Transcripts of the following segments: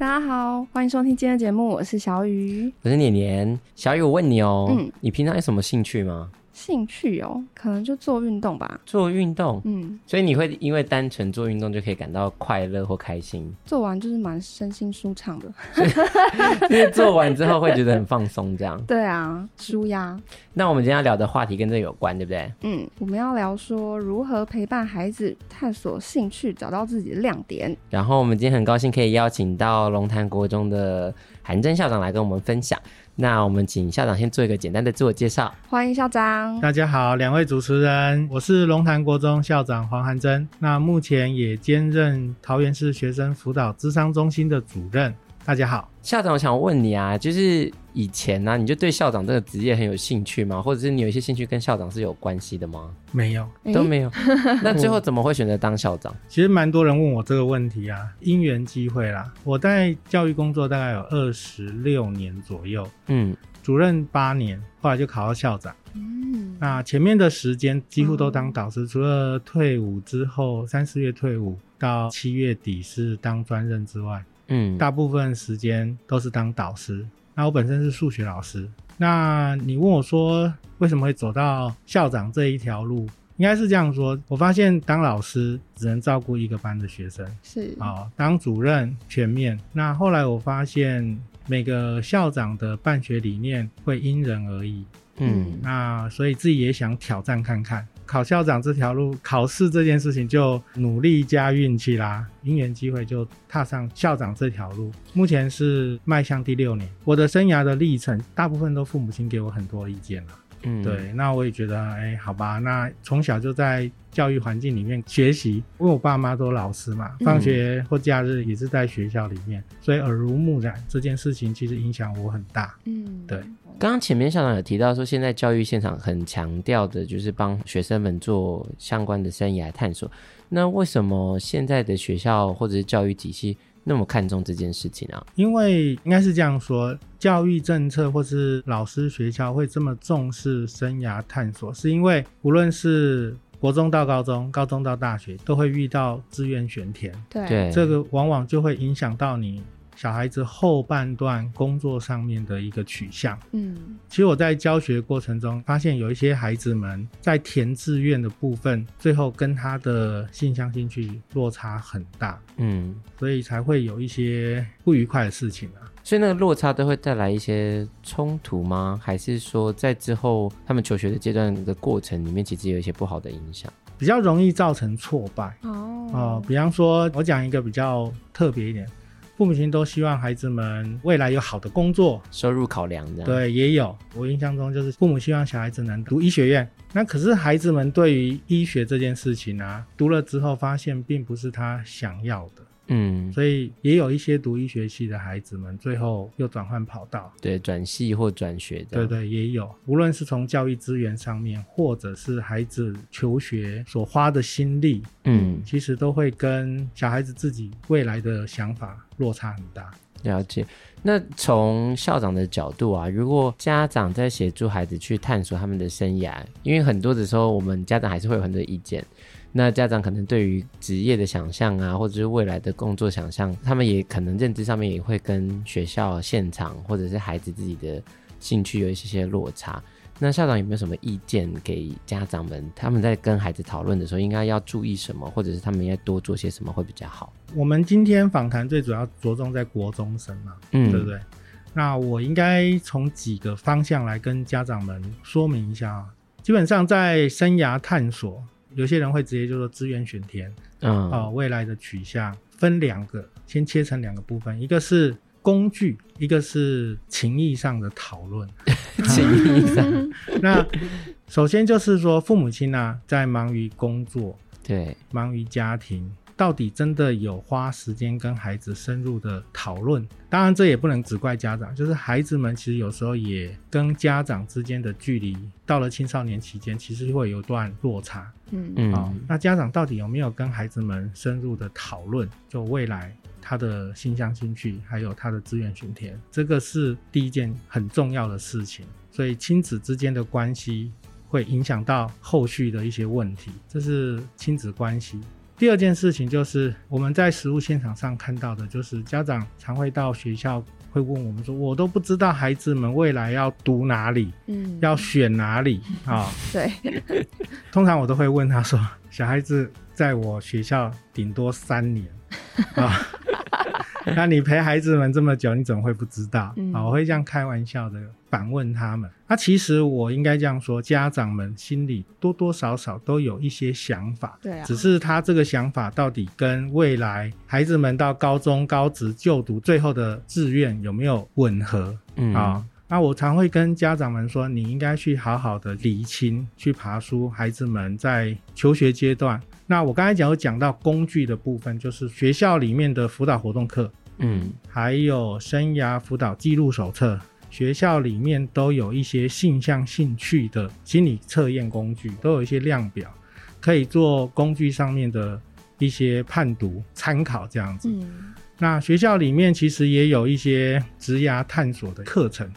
大家好，欢迎收听今天的节目，我是小雨，我是年年。小雨，我问你哦，嗯，你平常有什么兴趣吗？兴趣哦，可能就做运动吧。做运动，嗯，所以你会因为单纯做运动就可以感到快乐或开心？做完就是蛮身心舒畅的，因为 做完之后会觉得很放松，这样。对啊，舒压。那我们今天要聊的话题跟这有关，对不对？嗯，我们要聊说如何陪伴孩子探索兴趣，找到自己的亮点。然后我们今天很高兴可以邀请到龙潭国中的韩真校长来跟我们分享。那我们请校长先做一个简单的自我介绍。欢迎校长。大家好，两位主持人，我是龙潭国中校长黄韩真。那目前也兼任桃园市学生辅导智商中心的主任。大家好，校长，我想问你啊，就是以前呢、啊，你就对校长这个职业很有兴趣吗？或者是你有一些兴趣跟校长是有关系的吗？没有，都没有。那最后怎么会选择当校长？其实蛮多人问我这个问题啊，因缘机会啦。我在教育工作大概有二十六年左右，嗯，主任八年，后来就考到校长。嗯，那前面的时间几乎都当导师，嗯、除了退伍之后三四月退伍到七月底是当专任之外。嗯，大部分时间都是当导师。那我本身是数学老师。那你问我说，为什么会走到校长这一条路？应该是这样说，我发现当老师只能照顾一个班的学生，是啊、哦，当主任全面。那后来我发现，每个校长的办学理念会因人而异。嗯，那所以自己也想挑战看看。考校长这条路，考试这件事情就努力加运气啦，因缘机会就踏上校长这条路。目前是迈向第六年，我的生涯的历程，大部分都父母亲给我很多意见了。嗯，对，那我也觉得，哎，好吧，那从小就在教育环境里面学习，因为我爸妈都老师嘛，放学或假日也是在学校里面，嗯、所以耳濡目染这件事情其实影响我很大。嗯，对。刚刚前面校长有提到说，现在教育现场很强调的就是帮学生们做相关的生涯探索，那为什么现在的学校或者是教育体系那么看重这件事情啊？因为应该是这样说，教育政策或是老师学校会这么重视生涯探索，是因为无论是国中到高中，高中到大学，都会遇到志愿选填，对，这个往往就会影响到你。小孩子后半段工作上面的一个取向，嗯，其实我在教学过程中发现，有一些孩子们在填志愿的部分，最后跟他的性向兴趣落差很大，嗯，所以才会有一些不愉快的事情啊。所以那个落差都会带来一些冲突吗？还是说在之后他们求学的阶段的过程里面，其实有一些不好的影响？比较容易造成挫败哦。比方说，我讲一个比较特别一点。父母亲都希望孩子们未来有好的工作，收入考量这样。对，也有。我印象中就是父母希望小孩子能读医学院，那可是孩子们对于医学这件事情啊，读了之后发现并不是他想要的。嗯，所以也有一些读医学系的孩子们，最后又转换跑道，对，转系或转学的，对对，也有。无论是从教育资源上面，或者是孩子求学所花的心力，嗯，其实都会跟小孩子自己未来的想法落差很大。了解。那从校长的角度啊，如果家长在协助孩子去探索他们的生涯，因为很多的时候，我们家长还是会有很多意见。那家长可能对于职业的想象啊，或者是未来的工作想象，他们也可能认知上面也会跟学校现场或者是孩子自己的兴趣有一些些落差。那校长有没有什么意见给家长们？他们在跟孩子讨论的时候，应该要注意什么，或者是他们应该多做些什么会比较好？我们今天访谈最主要着重在国中生嘛，嗯，对不对？那我应该从几个方向来跟家长们说明一下啊。基本上在生涯探索。有些人会直接就说资源选填，嗯，哦，未来的取向分两个，先切成两个部分，一个是工具，一个是情谊上的讨论。情谊上，那首先就是说，父母亲呢、啊、在忙于工作，对，忙于家庭，到底真的有花时间跟孩子深入的讨论？当然，这也不能只怪家长，就是孩子们其实有时候也跟家长之间的距离，到了青少年期间，其实会有段落差。嗯嗯，好，那家长到底有没有跟孩子们深入的讨论？就未来他的性向兴趣，还有他的志愿选填，这个是第一件很重要的事情。所以亲子之间的关系会影响到后续的一些问题，这是亲子关系。第二件事情就是我们在实物现场上看到的，就是家长常会到学校会问我们说：“我都不知道孩子们未来要读哪里，嗯，要选哪里 啊？”哦、对，通常我都会问他说：“小孩子在我学校顶多三年啊。哦 ”那你陪孩子们这么久，你怎么会不知道？嗯、我会这样开玩笑的反问他们。那、啊、其实我应该这样说，家长们心里多多少少都有一些想法，对啊，只是他这个想法到底跟未来孩子们到高中、高职就读最后的志愿有没有吻合？嗯啊，那我常会跟家长们说，你应该去好好的理清，去爬书孩子们在求学阶段。那我刚才讲有讲到工具的部分，就是学校里面的辅导活动课，嗯，还有生涯辅导记录手册，学校里面都有一些性向兴趣的心理测验工具，都有一些量表，可以做工具上面的一些判读参考这样子。嗯，那学校里面其实也有一些职涯探索的课程。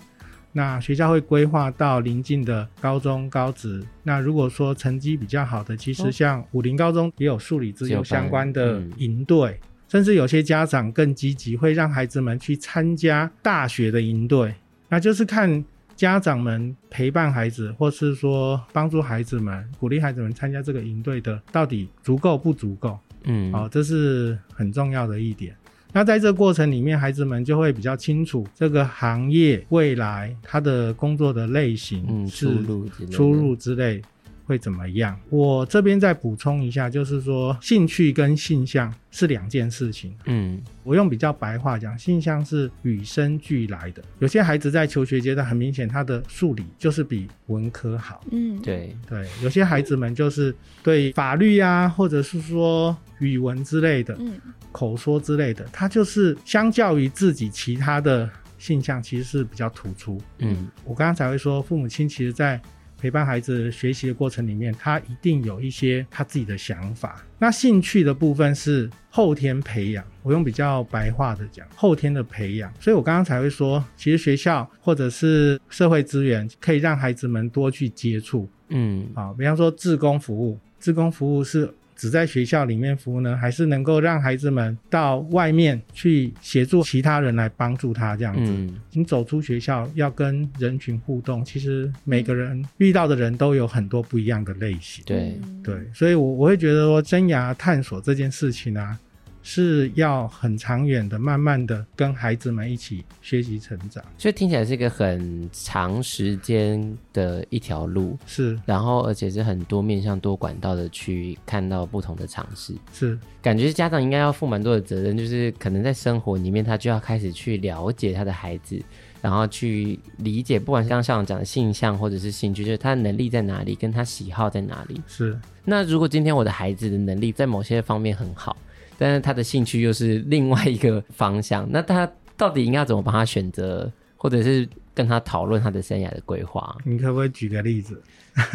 那学校会规划到邻近的高中、高职。那如果说成绩比较好的，其实像武林高中也有数理资优相关的营队，嗯、甚至有些家长更积极，会让孩子们去参加大学的营队。那就是看家长们陪伴孩子，或是说帮助孩子们、鼓励孩子们参加这个营队的，到底足够不足够？嗯，好、哦，这是很重要的一点。那在这个过程里面，孩子们就会比较清楚这个行业未来他的工作的类型，嗯，出路出路之类会怎么样？我这边再补充一下，就是说兴趣跟性向是两件事情。嗯，我用比较白话讲，性向是与生俱来的。有些孩子在求学阶段，很明显他的数理就是比文科好。嗯，对对，有些孩子们就是对法律啊，或者是说语文之类的。嗯。口说之类的，他就是相较于自己其他的性向，其实是比较突出。嗯，我刚刚才会说，父母亲其实在陪伴孩子学习的过程里面，他一定有一些他自己的想法。那兴趣的部分是后天培养，我用比较白话的讲，后天的培养。所以我刚刚才会说，其实学校或者是社会资源可以让孩子们多去接触。嗯，啊，比方说志工服务，志工服务是。只在学校里面服务呢，还是能够让孩子们到外面去协助其他人来帮助他这样子？嗯，你走出学校要跟人群互动，其实每个人遇到的人都有很多不一样的类型。对对，所以我我会觉得说，生涯探索这件事情啊。是要很长远的，慢慢的跟孩子们一起学习成长，所以听起来是一个很长时间的一条路，是，然后而且是很多面向、多管道的去看到不同的尝试，是，感觉家长应该要负蛮多的责任，就是可能在生活里面，他就要开始去了解他的孩子，然后去理解，不管是刚校长讲的性向或者是兴趣，就是他的能力在哪里，跟他喜好在哪里，是。那如果今天我的孩子的能力在某些方面很好。但是他的兴趣又是另外一个方向，那他到底应该要怎么帮他选择，或者是跟他讨论他的生涯的规划？你可不可以举个例子？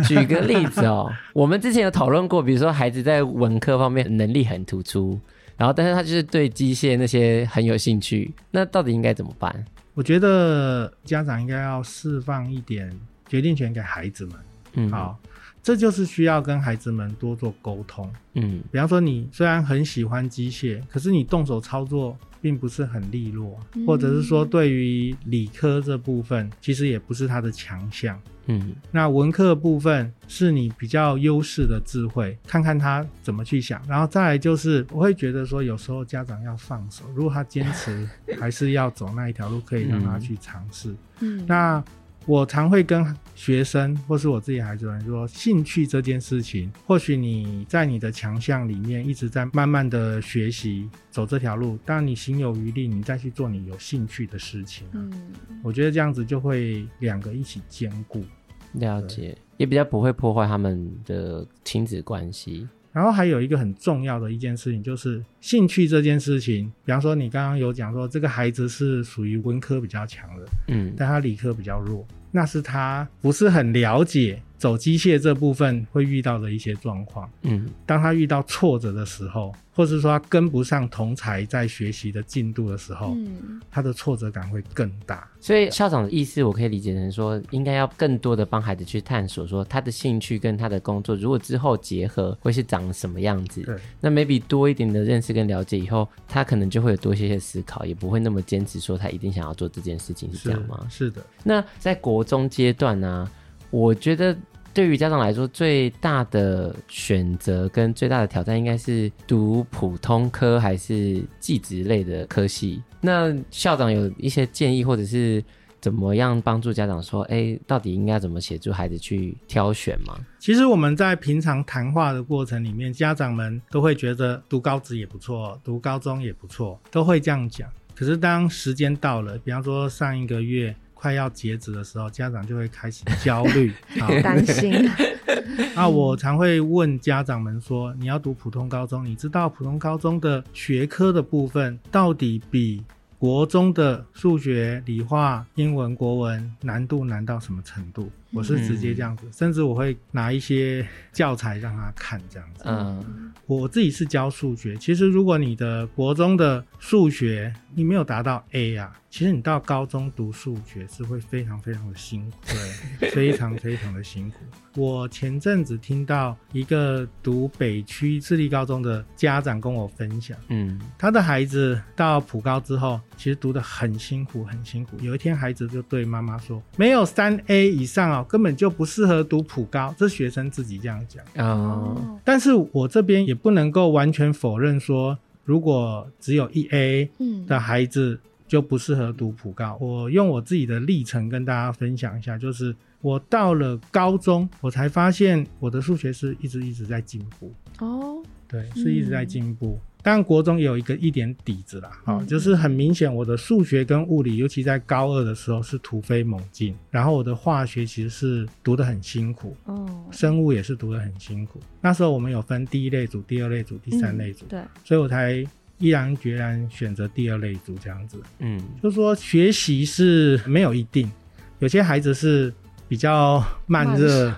举个例子哦，我们之前有讨论过，比如说孩子在文科方面能力很突出，然后但是他就是对机械那些很有兴趣，那到底应该怎么办？我觉得家长应该要释放一点决定权给孩子们。嗯，好。这就是需要跟孩子们多做沟通。嗯，比方说你虽然很喜欢机械，可是你动手操作并不是很利落，嗯、或者是说对于理科这部分，其实也不是他的强项。嗯，那文科部分是你比较优势的智慧，看看他怎么去想。然后再来就是，我会觉得说，有时候家长要放手，如果他坚持 还是要走那一条路，可以让他去尝试。嗯，那。我常会跟学生或是我自己孩子们说，兴趣这件事情，或许你在你的强项里面一直在慢慢的学习走这条路，当你心有余力，你再去做你有兴趣的事情。嗯，我觉得这样子就会两个一起兼顾，了解，也比较不会破坏他们的亲子关系。然后还有一个很重要的一件事情，就是兴趣这件事情。比方说，你刚刚有讲说，这个孩子是属于文科比较强的，嗯，但他理科比较弱。那是他不是很了解走机械这部分会遇到的一些状况。嗯，当他遇到挫折的时候，或是说他跟不上同才在学习的进度的时候，嗯，他的挫折感会更大。所以校长的意思，我可以理解成说，应该要更多的帮孩子去探索，说他的兴趣跟他的工作，如果之后结合，会是长什么样子。对，那 maybe 多一点的认识跟了解以后，他可能就会有多一些些思考，也不会那么坚持说他一定想要做这件事情，是这样吗？是，是的。那在国中阶段呢、啊，我觉得。对于家长来说，最大的选择跟最大的挑战，应该是读普通科还是技职类的科系？那校长有一些建议，或者是怎么样帮助家长说，哎，到底应该怎么协助孩子去挑选吗？其实我们在平常谈话的过程里面，家长们都会觉得读高职也不错，读高中也不错，都会这样讲。可是当时间到了，比方说上一个月。快要截止的时候，家长就会开始焦虑、担心。那，我常会问家长们说：“你要读普通高中，你知道普通高中的学科的部分到底比？”国中的数学、理化、英文、国文难度难到什么程度？我是直接这样子，嗯、甚至我会拿一些教材让他看这样子。嗯，我自己是教数学，其实如果你的国中的数学你没有达到 A 啊，其实你到高中读数学是会非常非常的辛苦，对，非常非常的辛苦。我前阵子听到一个读北区私立高中的家长跟我分享，嗯，他的孩子到普高之后，其实读得很辛苦，很辛苦。有一天，孩子就对妈妈说：“没有三 A 以上哦，根本就不适合读普高。”这学生自己这样讲。哦，但是我这边也不能够完全否认说，如果只有一 A 的孩子就不适合读普高。我用我自己的历程跟大家分享一下，就是。我到了高中，我才发现我的数学是一直一直在进步哦，对，是一直在进步。当然、嗯，国中也有一个一点底子啦，好、嗯，就是很明显我的数学跟物理，尤其在高二的时候是突飞猛进。然后我的化学其实是读得很辛苦哦，生物也是读得很辛苦。那时候我们有分第一类组、第二类组、第三类组，嗯、对，所以我才毅然决然选择第二类组这样子。嗯，就是说学习是没有一定，有些孩子是。比较慢热、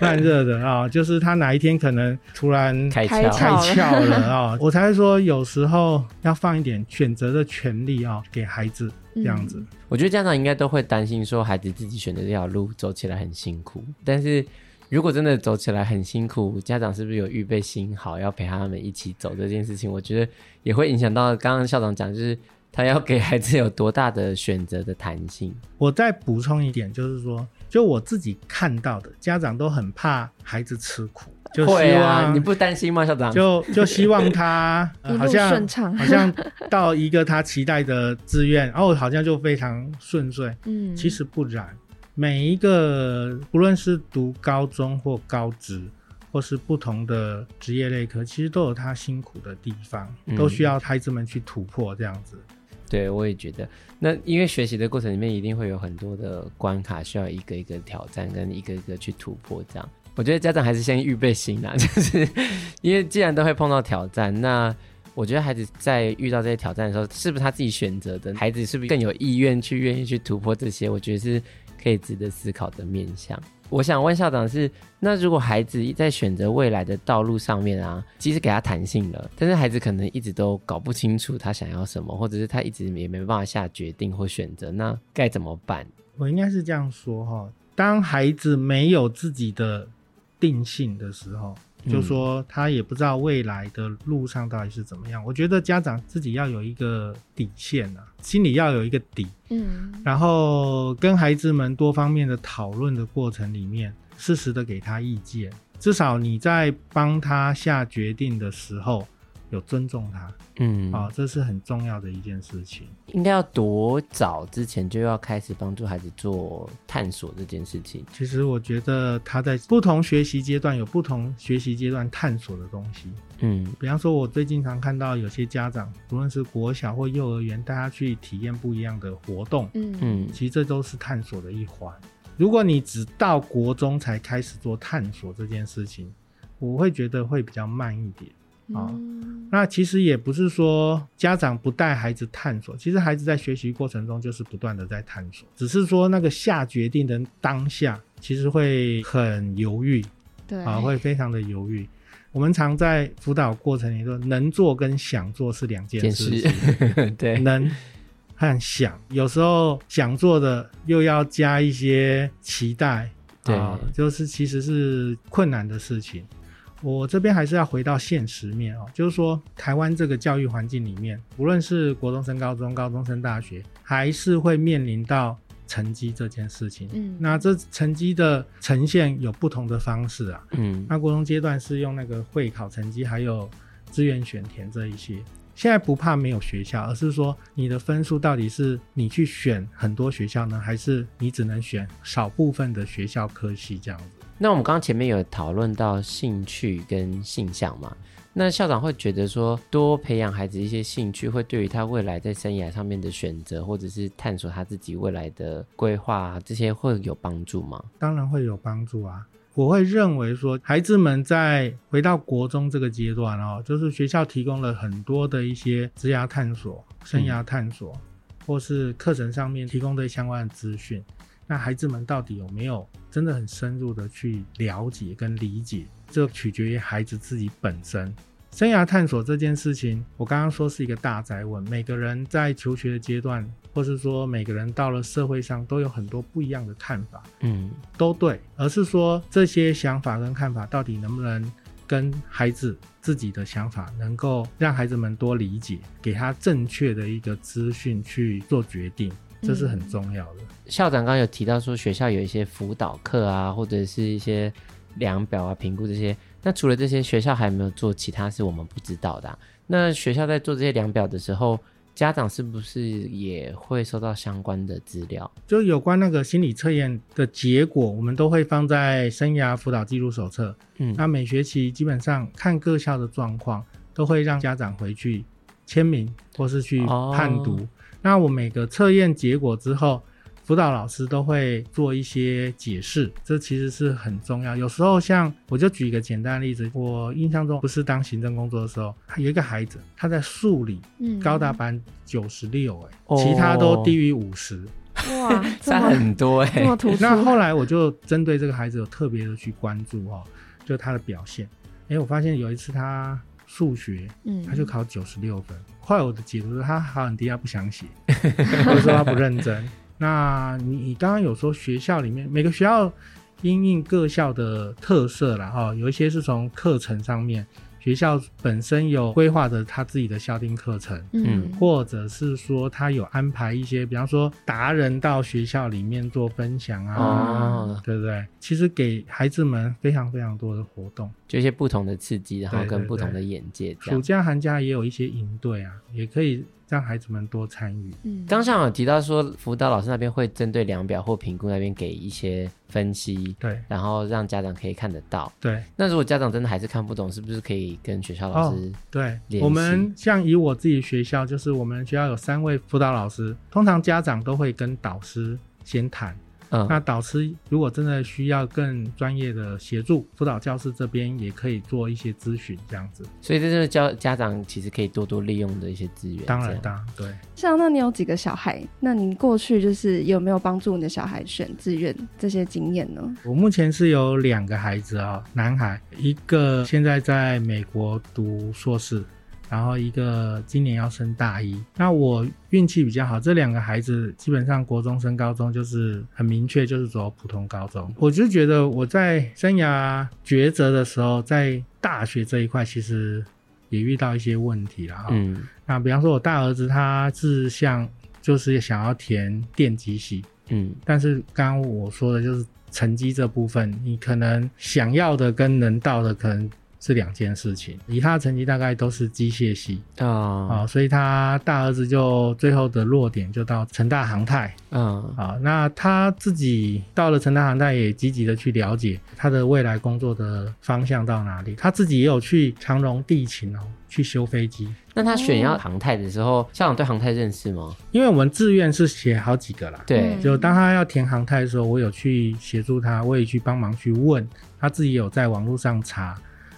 慢热 的啊、哦，就是他哪一天可能突然开窍开窍了 啊、哦，我才会说有时候要放一点选择的权利啊、哦，给孩子这样子。嗯、我觉得家长应该都会担心说孩子自己选的这条路走起来很辛苦，但是如果真的走起来很辛苦，家长是不是有预备心好要陪他们一起走这件事情？我觉得也会影响到刚刚校长讲就是。他要给孩子有多大的选择的弹性？我再补充一点，就是说，就我自己看到的，家长都很怕孩子吃苦，就希望啊，你不担心吗，校长？就 就希望他、呃、好像好像到一个他期待的志愿，哦，好像就非常顺遂。嗯，其实不然，每一个不论是读高中或高职，或是不同的职业类科，其实都有他辛苦的地方，都需要孩子们去突破这样子。对，我也觉得。那因为学习的过程里面一定会有很多的关卡，需要一个一个挑战，跟一个一个去突破。这样，我觉得家长还是先预备心啊，就是因为既然都会碰到挑战，那我觉得孩子在遇到这些挑战的时候，是不是他自己选择的？孩子是不是更有意愿去愿意去突破这些？我觉得是可以值得思考的面向。我想问校长是，那如果孩子在选择未来的道路上面啊，即使给他弹性了，但是孩子可能一直都搞不清楚他想要什么，或者是他一直也没办法下决定或选择，那该怎么办？我应该是这样说哈，当孩子没有自己的定性的时候。就说他也不知道未来的路上到底是怎么样。我觉得家长自己要有一个底线啊，心里要有一个底。嗯，然后跟孩子们多方面的讨论的过程里面，适时的给他意见。至少你在帮他下决定的时候，有尊重他，嗯，啊、哦，这是很重要的一件事情。应该要多早之前就要开始帮助孩子做探索这件事情？其实我觉得他在不同学习阶段有不同学习阶段探索的东西。嗯，比方说，我最经常看到有些家长，不论是国小或幼儿园，带他去体验不一样的活动。嗯嗯，其实这都是探索的一环。如果你只到国中才开始做探索这件事情，我会觉得会比较慢一点啊。嗯、那其实也不是说家长不带孩子探索，其实孩子在学习过程中就是不断的在探索，只是说那个下决定的当下，其实会很犹豫，对啊，会非常的犹豫。我们常在辅导过程里说，能做跟想做是两件事情，对，能。和想，有时候想做的又要加一些期待，对、呃，就是其实是困难的事情。我这边还是要回到现实面哦，就是说台湾这个教育环境里面，无论是国中升高中、高中升大学，还是会面临到成绩这件事情。嗯，那这成绩的呈现有不同的方式啊。嗯，那国中阶段是用那个会考成绩，还有志愿选填这一些。现在不怕没有学校，而是说你的分数到底是你去选很多学校呢，还是你只能选少部分的学校科系这样子？那我们刚刚前面有讨论到兴趣跟性向嘛？那校长会觉得说，多培养孩子一些兴趣，会对于他未来在生涯上面的选择，或者是探索他自己未来的规划，这些会有帮助吗？当然会有帮助啊。我会认为说，孩子们在回到国中这个阶段哦，就是学校提供了很多的一些职涯探索、生涯探索，嗯、或是课程上面提供的相关的资讯。那孩子们到底有没有真的很深入的去了解跟理解？这取决于孩子自己本身。生涯探索这件事情，我刚刚说是一个大宅问。每个人在求学的阶段，或是说每个人到了社会上，都有很多不一样的看法，嗯，都对。而是说这些想法跟看法，到底能不能跟孩子自己的想法，能够让孩子们多理解，给他正确的一个资讯去做决定，这是很重要的。校长刚刚有提到说，学校有一些辅导课啊，或者是一些量表啊、评估这些。那除了这些，学校还有没有做其他是我们不知道的啊？那学校在做这些量表的时候，家长是不是也会收到相关的资料？就有关那个心理测验的结果，我们都会放在生涯辅导记录手册。嗯，那每学期基本上看各校的状况，都会让家长回去签名或是去判读。哦。那我每个测验结果之后，辅导老师都会做一些解释，这其实是很重要。有时候像我就举一个简单的例子，我印象中不是当行政工作的时候，有一个孩子他在数理高达班九十六，哎，其他都低于五十，哇，差很多哎、欸。那后来我就针对这个孩子有特别的去关注哦，就他的表现。哎、欸，我发现有一次他数学，嗯，他就考九十六分。后来我的解读是他考很低，他不想写，或者说他不认真。那你你刚刚有说学校里面每个学校因应各校的特色啦哈，有一些是从课程上面。学校本身有规划着他自己的校定课程，嗯，或者是说他有安排一些，比方说达人到学校里面做分享啊，哦、对不对？其实给孩子们非常非常多的活动，就一些不同的刺激，然后跟不同的眼界。对对对，暑假寒假也有一些营队啊，也可以。让孩子们多参与。嗯，刚上有提到说，辅导老师那边会针对量表或评估那边给一些分析，对，然后让家长可以看得到。对，那如果家长真的还是看不懂，是不是可以跟学校老师、哦？对，我们像以我自己学校，就是我们学校有三位辅导老师，通常家长都会跟导师先谈。嗯，那导师如果真的需要更专业的协助，辅导教师这边也可以做一些咨询，这样子。所以这就是教家长其实可以多多利用的一些资源。当然，当然，对。像那你有几个小孩？那你过去就是有没有帮助你的小孩选志愿这些经验呢？我目前是有两个孩子啊、哦，男孩，一个现在在美国读硕士。然后一个今年要升大一，那我运气比较好，这两个孩子基本上国中升高中就是很明确，就是走普通高中。我就觉得我在生涯抉择的时候，在大学这一块其实也遇到一些问题了哈。嗯，那比方说我大儿子他志向就是想要填电机系，嗯，但是刚刚我说的就是成绩这部分，你可能想要的跟能到的可能。是两件事情，以他的成绩大概都是机械系啊，啊，所以他大儿子就最后的落点就到成大航太，嗯，啊，那他自己到了成大航太也积极的去了解他的未来工作的方向到哪里，他自己也有去长荣地勤哦，去修飞机。那他选要航太的时候，校长对航太认识吗？因为我们志愿是写好几个啦，对，就当他要填航太的时候，我有去协助他，我也去帮忙去问，他自己有在网络上查。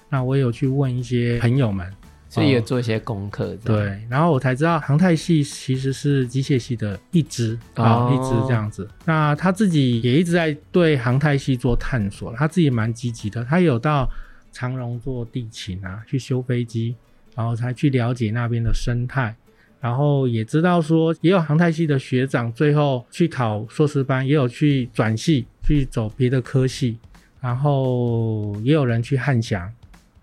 那我有去问一些朋友们。所以有做一些功课，对，然后我才知道航太系其实是机械系的一支啊，哦、一支这样子。那他自己也一直在对航太系做探索，他自己也蛮积极的。他有到长荣做地勤啊，去修飞机，然后才去了解那边的生态，然后也知道说，也有航太系的学长最后去考硕士班，也有去转系去走别的科系，然后也有人去汉翔。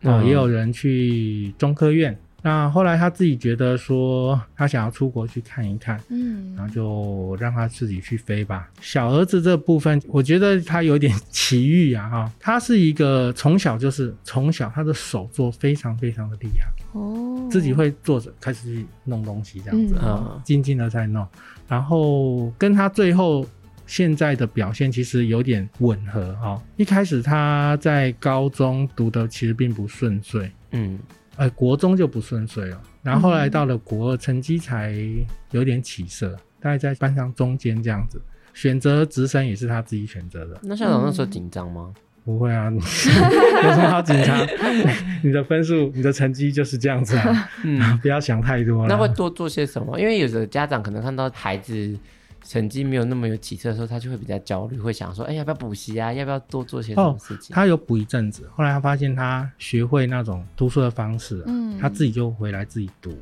啊、嗯，也有人去中科院。那后来他自己觉得说，他想要出国去看一看，嗯，然后就让他自己去飞吧。小儿子这部分，我觉得他有点奇遇啊，哈，他是一个从小就是从小他的手作非常非常的厉害哦，自己会坐着开始去弄东西这样子啊，静静的在弄，然后跟他最后。现在的表现其实有点吻合哈、哦。一开始他在高中读的其实并不顺遂，嗯，呃，国中就不顺遂了。然后后来到了国二，成绩才有点起色，大概在班上中间这样子。选择直升也是他自己选择的。那校长那时候紧张吗？不会啊，有什么好紧张？你的分数、你的成绩就是这样子啊，嗯，不要想太多。那会多做些什么？因为有的家长可能看到孩子。成绩没有那么有起色的时候，他就会比较焦虑，会想说：“哎，要不要补习啊？要不要多做些什么事情？”哦，他有补一阵子，后来他发现他学会那种读书的方式，嗯，他自己就回来自己读。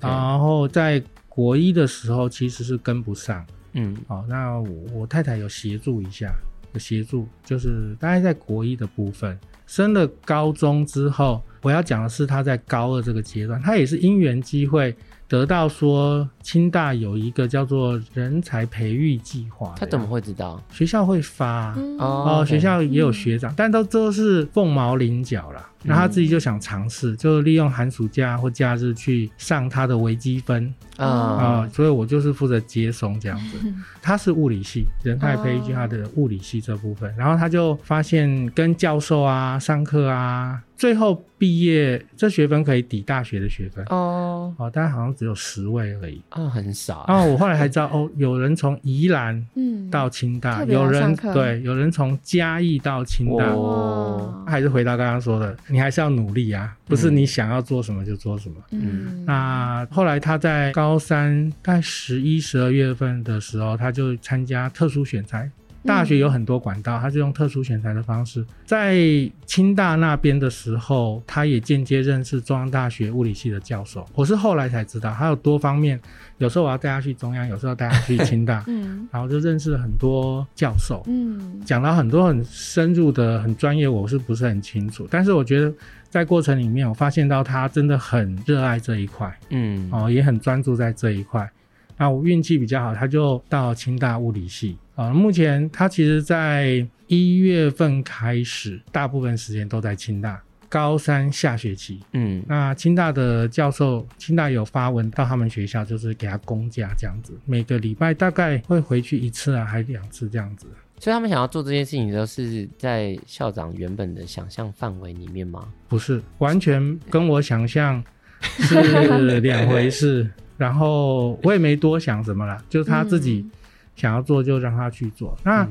然后在国一的时候其实是跟不上，嗯，哦，那我，我太太有协助一下，有协助，就是大概在国一的部分，升了高中之后，我要讲的是他在高二这个阶段，他也是因缘机会。得到说，清大有一个叫做人才培育计划，他怎么会知道？学校会发、嗯、哦，okay, 学校也有学长，嗯、但都都是凤毛麟角啦。然后他自己就想尝试，就利用寒暑假或假日去上他的微积分啊啊，所以我就是负责接送这样子。他是物理系，人才培育他的物理系这部分，然后他就发现跟教授啊上课啊，最后毕业这学分可以抵大学的学分哦哦，但好像只有十位而已啊，很少。然后我后来还知道哦，有人从宜兰嗯到清大，有人对，有人从嘉义到清大哦，还是回到刚刚说的。你还是要努力啊，不是你想要做什么就做什么。嗯，那后来他在高三，在十一、十二月份的时候，他就参加特殊选才。大学有很多管道，他是用特殊选材的方式。在清大那边的时候，他也间接认识中央大学物理系的教授。我是后来才知道，他有多方面。有时候我要带他去中央，有时候带他去清大，嗯，然后就认识了很多教授，嗯，讲到很多很深入的、很专业，我是不是很清楚？但是我觉得在过程里面，我发现到他真的很热爱这一块，嗯，哦，也很专注在这一块。那我运气比较好，他就到清大物理系。啊，目前他其实在一月份开始，大部分时间都在清大。高三下学期，嗯，那清大的教授，清大有发文到他们学校，就是给他公假这样子，每个礼拜大概会回去一次啊，还是两次这样子。所以他们想要做这件事情，都是在校长原本的想象范围里面吗？不是，完全跟我想象是两回事。然后我也没多想什么啦，就是他自己。想要做就让他去做。那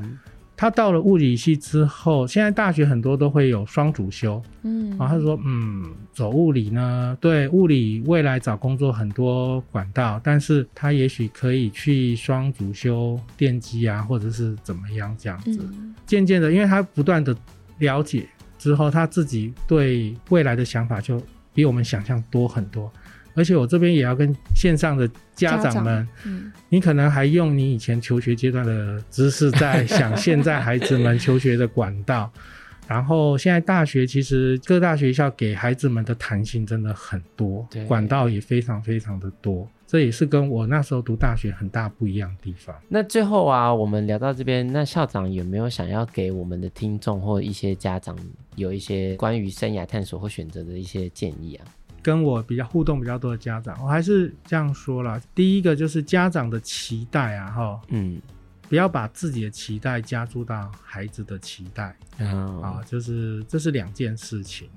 他到了物理系之后，现在大学很多都会有双主修。嗯，然后他说：“嗯，走物理呢，对物理未来找工作很多管道，但是他也许可以去双主修电机啊，或者是怎么样这样子。嗯，渐渐的，因为他不断的了解之后，他自己对未来的想法就比我们想象多很多。”而且我这边也要跟线上的家长们，嗯，你可能还用你以前求学阶段的知识在想现在孩子们求学的管道，然后现在大学其实各大学校给孩子们的弹性真的很多，对，管道也非常非常的多，这也是跟我那时候读大学很大不一样的地方。那最后啊，我们聊到这边，那校长有没有想要给我们的听众或一些家长有一些关于生涯探索或选择的一些建议啊？跟我比较互动比较多的家长，我还是这样说啦。第一个就是家长的期待啊，哈，嗯，不要把自己的期待加注到孩子的期待，嗯，啊，就是这是两件事情。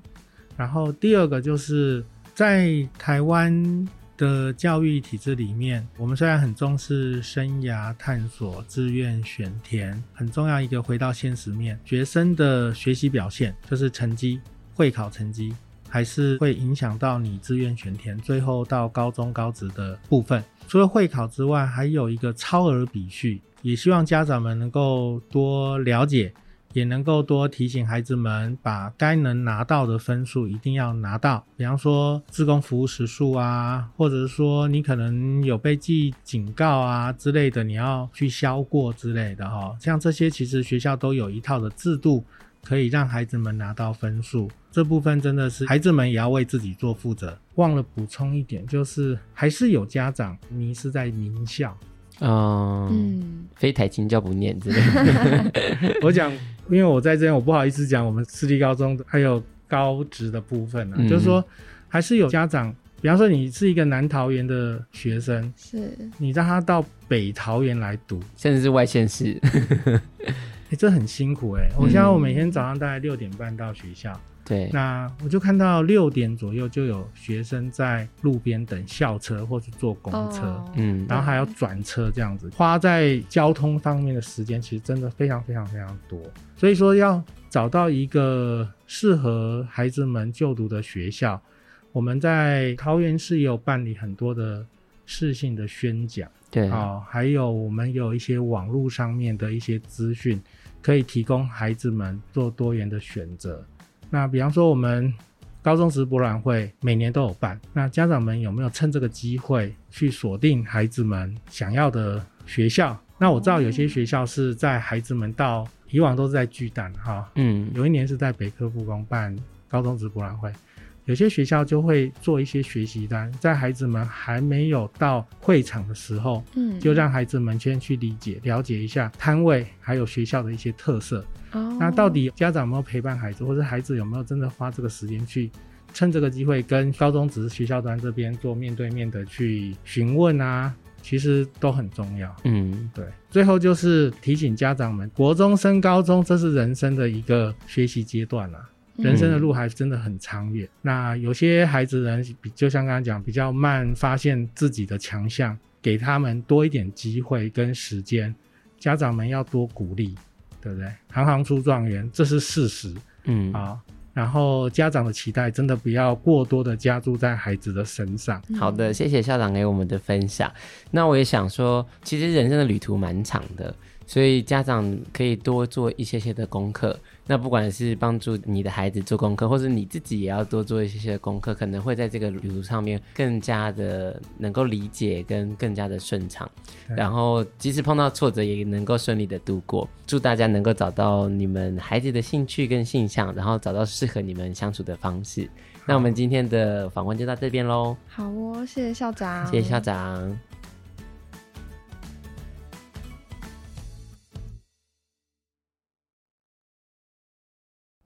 然后第二个就是在台湾的教育体制里面，我们虽然很重视生涯探索、志愿选填，很重要一个回到现实面，学生的学习表现就是成绩。会考成绩，还是会影响到你志愿全填，最后到高中高职的部分。除了会考之外，还有一个超额比序，也希望家长们能够多了解。也能够多提醒孩子们，把该能拿到的分数一定要拿到。比方说，自工服务时数啊，或者是说你可能有被记警告啊之类的，你要去销过之类的哈。像这些，其实学校都有一套的制度，可以让孩子们拿到分数。这部分真的是孩子们也要为自己做负责。忘了补充一点，就是还是有家长迷失在名校。嗯，嗯，非台清教不念之类的。我讲，因为我在这边，我不好意思讲我们私立高中还有高职的部分呢、啊嗯。就是说，还是有家长，比方说你是一个南桃园的学生，是你让他到北桃园来读，甚至是外县市，哎、欸，这很辛苦哎、欸。我像我每天早上大概六点半到学校。嗯对，那我就看到六点左右就有学生在路边等校车或是坐公车，嗯、oh，然后还要转车这样子，花在交通方面的时间其实真的非常非常非常多。所以说要找到一个适合孩子们就读的学校，我们在桃园市也有办理很多的适性的宣讲，对，哦，还有我们有一些网络上面的一些资讯，可以提供孩子们做多元的选择。那比方说，我们高中时博览会每年都有办，那家长们有没有趁这个机会去锁定孩子们想要的学校？那我知道有些学校是在孩子们到以往都是在巨蛋哈，嗯，有一年是在北科复工办高中职博览会。有些学校就会做一些学习单，在孩子们还没有到会场的时候，嗯，就让孩子们先去理解、了解一下摊位，还有学校的一些特色。哦，那到底家长有没有陪伴孩子，或者孩子有没有真的花这个时间去，趁这个机会跟高中职学校端这边做面对面的去询问啊？其实都很重要。嗯，对。最后就是提醒家长们，国中升高中，这是人生的一个学习阶段啊。人生的路还真的很长远，嗯。那有些孩子人比，就像刚刚讲，比较慢发现自己的强项，给他们多一点机会跟时间，家长们要多鼓励，对不对？行行出状元，这是事实。嗯，啊。然后家长的期待真的不要过多的加注在孩子的身上。好的，谢谢校长给我们的分享。那我也想说，其实人生的旅途蛮长的。所以家长可以多做一些些的功课，那不管是帮助你的孩子做功课，或者你自己也要多做一些些的功课，可能会在这个旅途上面更加的能够理解跟更加的顺畅，然后即使碰到挫折也能够顺利的度过。祝大家能够找到你们孩子的兴趣跟性向，然后找到适合你们相处的方式。那我们今天的访问就到这边喽。好哦，谢谢校长，谢谢校长。